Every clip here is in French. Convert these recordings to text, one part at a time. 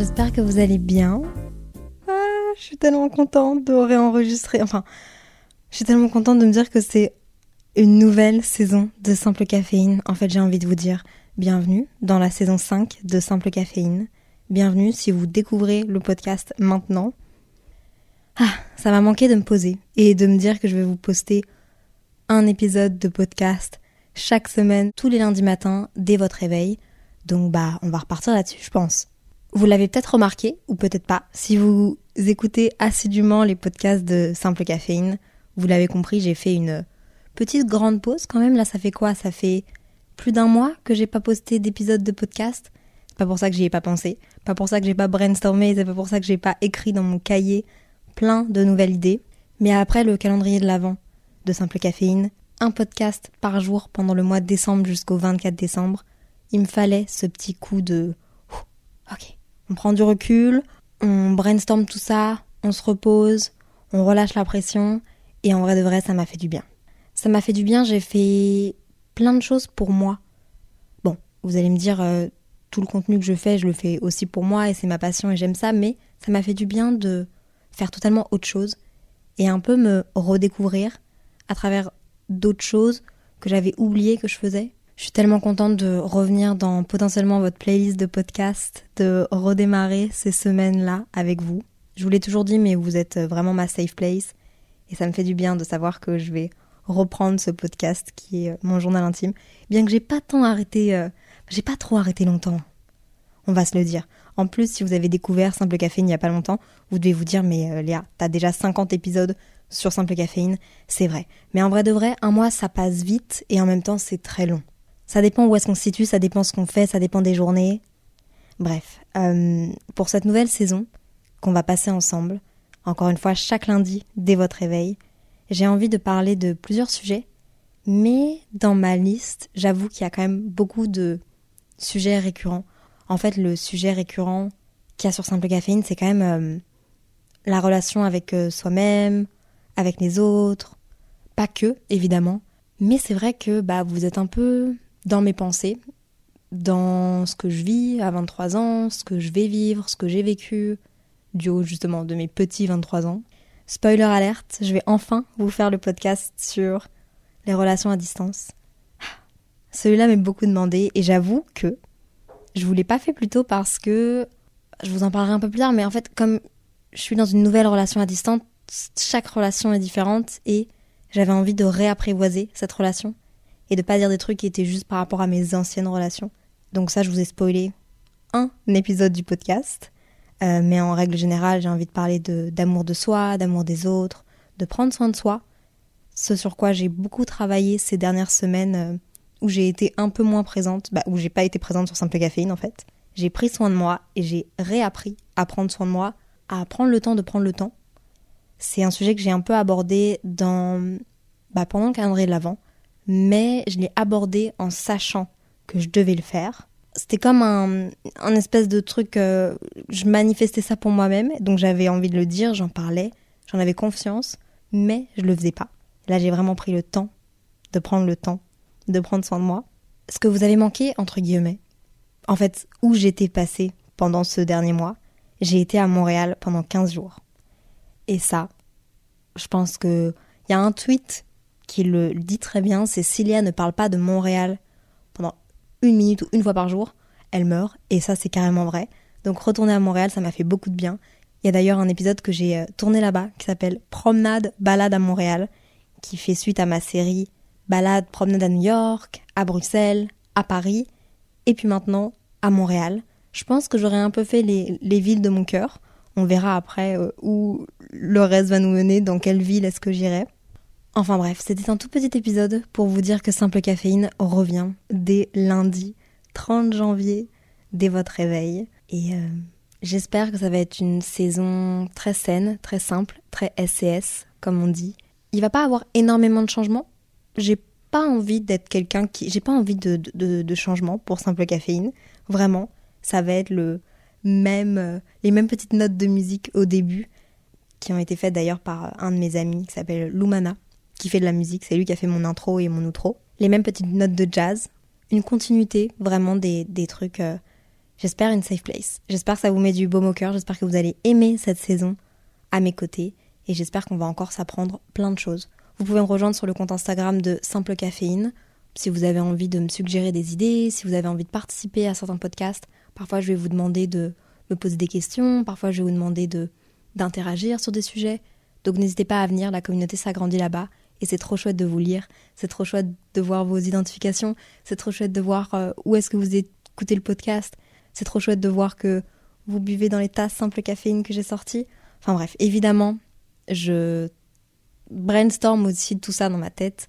J'espère que vous allez bien. Ah, je suis tellement contente de réenregistrer. Enfin, je suis tellement contente de me dire que c'est une nouvelle saison de Simple Caféine. En fait, j'ai envie de vous dire bienvenue dans la saison 5 de Simple Caféine. Bienvenue si vous découvrez le podcast maintenant. Ah, ça m'a manqué de me poser et de me dire que je vais vous poster un épisode de podcast chaque semaine, tous les lundis matins, dès votre réveil. Donc bah, on va repartir là-dessus, je pense. Vous l'avez peut-être remarqué, ou peut-être pas, si vous écoutez assidûment les podcasts de Simple Caféine, vous l'avez compris, j'ai fait une petite grande pause quand même. Là, ça fait quoi? Ça fait plus d'un mois que j'ai pas posté d'épisode de podcast. C'est pas pour ça que j'y ai pas pensé, pas pour ça que j'ai pas brainstormé, c'est pas pour ça que j'ai pas écrit dans mon cahier plein de nouvelles idées. Mais après le calendrier de l'avant de Simple Caféine, un podcast par jour pendant le mois de décembre jusqu'au 24 décembre, il me fallait ce petit coup de ok, on prend du recul, on brainstorm tout ça, on se repose, on relâche la pression, et en vrai de vrai, ça m'a fait du bien. Ça m'a fait du bien, j'ai fait plein de choses pour moi. Bon, vous allez me dire, euh, tout le contenu que je fais, je le fais aussi pour moi, et c'est ma passion, et j'aime ça, mais ça m'a fait du bien de faire totalement autre chose, et un peu me redécouvrir à travers d'autres choses que j'avais oublié que je faisais. Je suis tellement contente de revenir dans potentiellement votre playlist de podcast, de redémarrer ces semaines-là avec vous. Je vous l'ai toujours dit, mais vous êtes vraiment ma safe place. Et ça me fait du bien de savoir que je vais reprendre ce podcast qui est mon journal intime. Bien que j'ai pas tant arrêté, euh, j'ai pas trop arrêté longtemps. On va se le dire. En plus, si vous avez découvert Simple Caféine il y a pas longtemps, vous devez vous dire, mais euh, Léa, t'as déjà 50 épisodes sur Simple Caféine. C'est vrai. Mais en vrai de vrai, un mois, ça passe vite et en même temps, c'est très long. Ça dépend où est-ce qu'on se situe, ça dépend ce qu'on fait, ça dépend des journées. Bref, euh, pour cette nouvelle saison qu'on va passer ensemble, encore une fois chaque lundi dès votre réveil, j'ai envie de parler de plusieurs sujets, mais dans ma liste, j'avoue qu'il y a quand même beaucoup de sujets récurrents. En fait, le sujet récurrent qu'il y a sur Simple Caféine, c'est quand même euh, la relation avec euh, soi-même, avec les autres, pas que, évidemment, mais c'est vrai que bah, vous êtes un peu dans mes pensées, dans ce que je vis à 23 ans, ce que je vais vivre, ce que j'ai vécu, du haut justement de mes petits 23 ans. Spoiler alerte, je vais enfin vous faire le podcast sur les relations à distance. Celui-là m'est beaucoup demandé et j'avoue que je vous l'ai pas fait plus tôt parce que je vous en parlerai un peu plus tard, mais en fait, comme je suis dans une nouvelle relation à distance, chaque relation est différente et j'avais envie de réapprivoiser cette relation et de pas dire des trucs qui étaient juste par rapport à mes anciennes relations. Donc ça, je vous ai spoilé un épisode du podcast. Euh, mais en règle générale, j'ai envie de parler d'amour de, soi, d'amour des autres, de prendre soin de soi. Ce sur quoi j'ai beaucoup travaillé ces dernières semaines euh, où j'ai été un peu moins présente, bah, où j'ai pas été présente sur Simple Caféine en fait. J'ai pris soin de moi et j'ai réappris à prendre soin de moi, à prendre le temps de prendre le temps. C'est un sujet que j'ai un peu abordé dans, bah, pendant le calendrier de l'Avent, mais je l'ai abordé en sachant que je devais le faire. C'était comme un, espèce de truc, euh, je manifestais ça pour moi-même, donc j'avais envie de le dire, j'en parlais, j'en avais confiance, mais je le faisais pas. Là, j'ai vraiment pris le temps de prendre le temps de prendre soin de moi. Ce que vous avez manqué, entre guillemets, en fait, où j'étais passée pendant ce dernier mois, j'ai été à Montréal pendant 15 jours. Et ça, je pense que il y a un tweet qui le dit très bien, c'est Cilia ne parle pas de Montréal pendant une minute ou une fois par jour, elle meurt, et ça c'est carrément vrai. Donc retourner à Montréal, ça m'a fait beaucoup de bien. Il y a d'ailleurs un épisode que j'ai euh, tourné là-bas qui s'appelle Promenade, balade à Montréal, qui fait suite à ma série Balade, promenade à New York, à Bruxelles, à Paris, et puis maintenant à Montréal. Je pense que j'aurais un peu fait les, les villes de mon cœur, On verra après euh, où le reste va nous mener, dans quelle ville est-ce que j'irai. Enfin bref, c'était un tout petit épisode pour vous dire que Simple Caféine revient dès lundi 30 janvier, dès votre réveil. Et euh, j'espère que ça va être une saison très saine, très simple, très SCS, comme on dit. Il va pas avoir énormément de changements. J'ai pas envie d'être quelqu'un qui. J'ai pas envie de, de, changement pour Simple Caféine. Vraiment, ça va être le même, euh, les mêmes petites notes de musique au début, qui ont été faites d'ailleurs par un de mes amis qui s'appelle Lumana qui fait de la musique, c'est lui qui a fait mon intro et mon outro. Les mêmes petites notes de jazz, une continuité vraiment des, des trucs, euh, j'espère, une safe place. J'espère que ça vous met du baume au cœur, j'espère que vous allez aimer cette saison à mes côtés et j'espère qu'on va encore s'apprendre plein de choses. Vous pouvez me rejoindre sur le compte Instagram de Simple Caféine si vous avez envie de me suggérer des idées, si vous avez envie de participer à certains podcasts. Parfois, je vais vous demander de me poser des questions, parfois, je vais vous demander de d'interagir sur des sujets. Donc n'hésitez pas à venir, la communauté s'agrandit là-bas et c'est trop chouette de vous lire, c'est trop chouette de voir vos identifications, c'est trop chouette de voir euh, où est-ce que vous écoutez le podcast, c'est trop chouette de voir que vous buvez dans les tasses simple caféine que j'ai sorties. Enfin bref, évidemment, je brainstorm aussi tout ça dans ma tête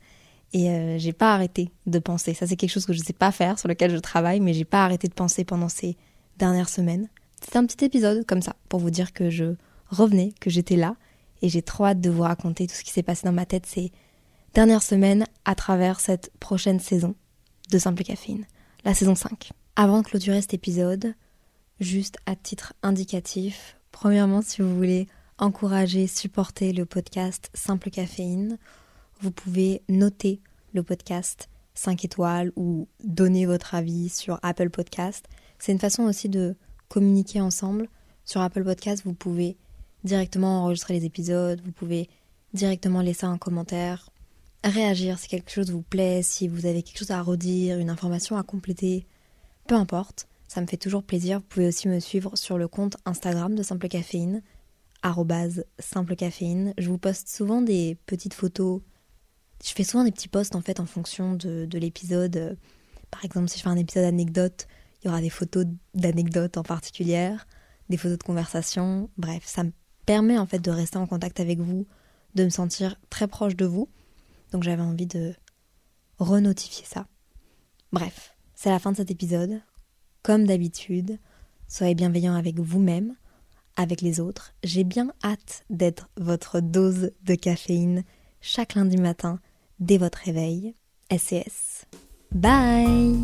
et euh, j'ai pas arrêté de penser. Ça c'est quelque chose que je sais pas faire, sur lequel je travaille, mais j'ai pas arrêté de penser pendant ces dernières semaines. C'était un petit épisode comme ça pour vous dire que je revenais, que j'étais là et j'ai trop hâte de vous raconter tout ce qui s'est passé dans ma tête ces dernières semaines à travers cette prochaine saison de Simple Caféine, la saison 5. Avant de clôturer cet épisode, juste à titre indicatif, premièrement, si vous voulez encourager, supporter le podcast Simple Caféine, vous pouvez noter le podcast 5 étoiles ou donner votre avis sur Apple Podcast. C'est une façon aussi de communiquer ensemble. Sur Apple Podcast, vous pouvez directement enregistrer les épisodes, vous pouvez directement laisser un commentaire, réagir si quelque chose vous plaît, si vous avez quelque chose à redire, une information à compléter, peu importe, ça me fait toujours plaisir. Vous pouvez aussi me suivre sur le compte Instagram de Simple Caféine, Simple Caféine. Je vous poste souvent des petites photos. Je fais souvent des petits posts en fait en fonction de, de l'épisode. Par exemple, si je fais un épisode anecdote, il y aura des photos d'anecdotes en particulier, des photos de conversation. Bref, ça me permet en fait de rester en contact avec vous, de me sentir très proche de vous. Donc j'avais envie de renotifier ça. Bref, c'est la fin de cet épisode. Comme d'habitude, soyez bienveillants avec vous-même, avec les autres. J'ai bien hâte d'être votre dose de caféine chaque lundi matin dès votre réveil. SCS. Bye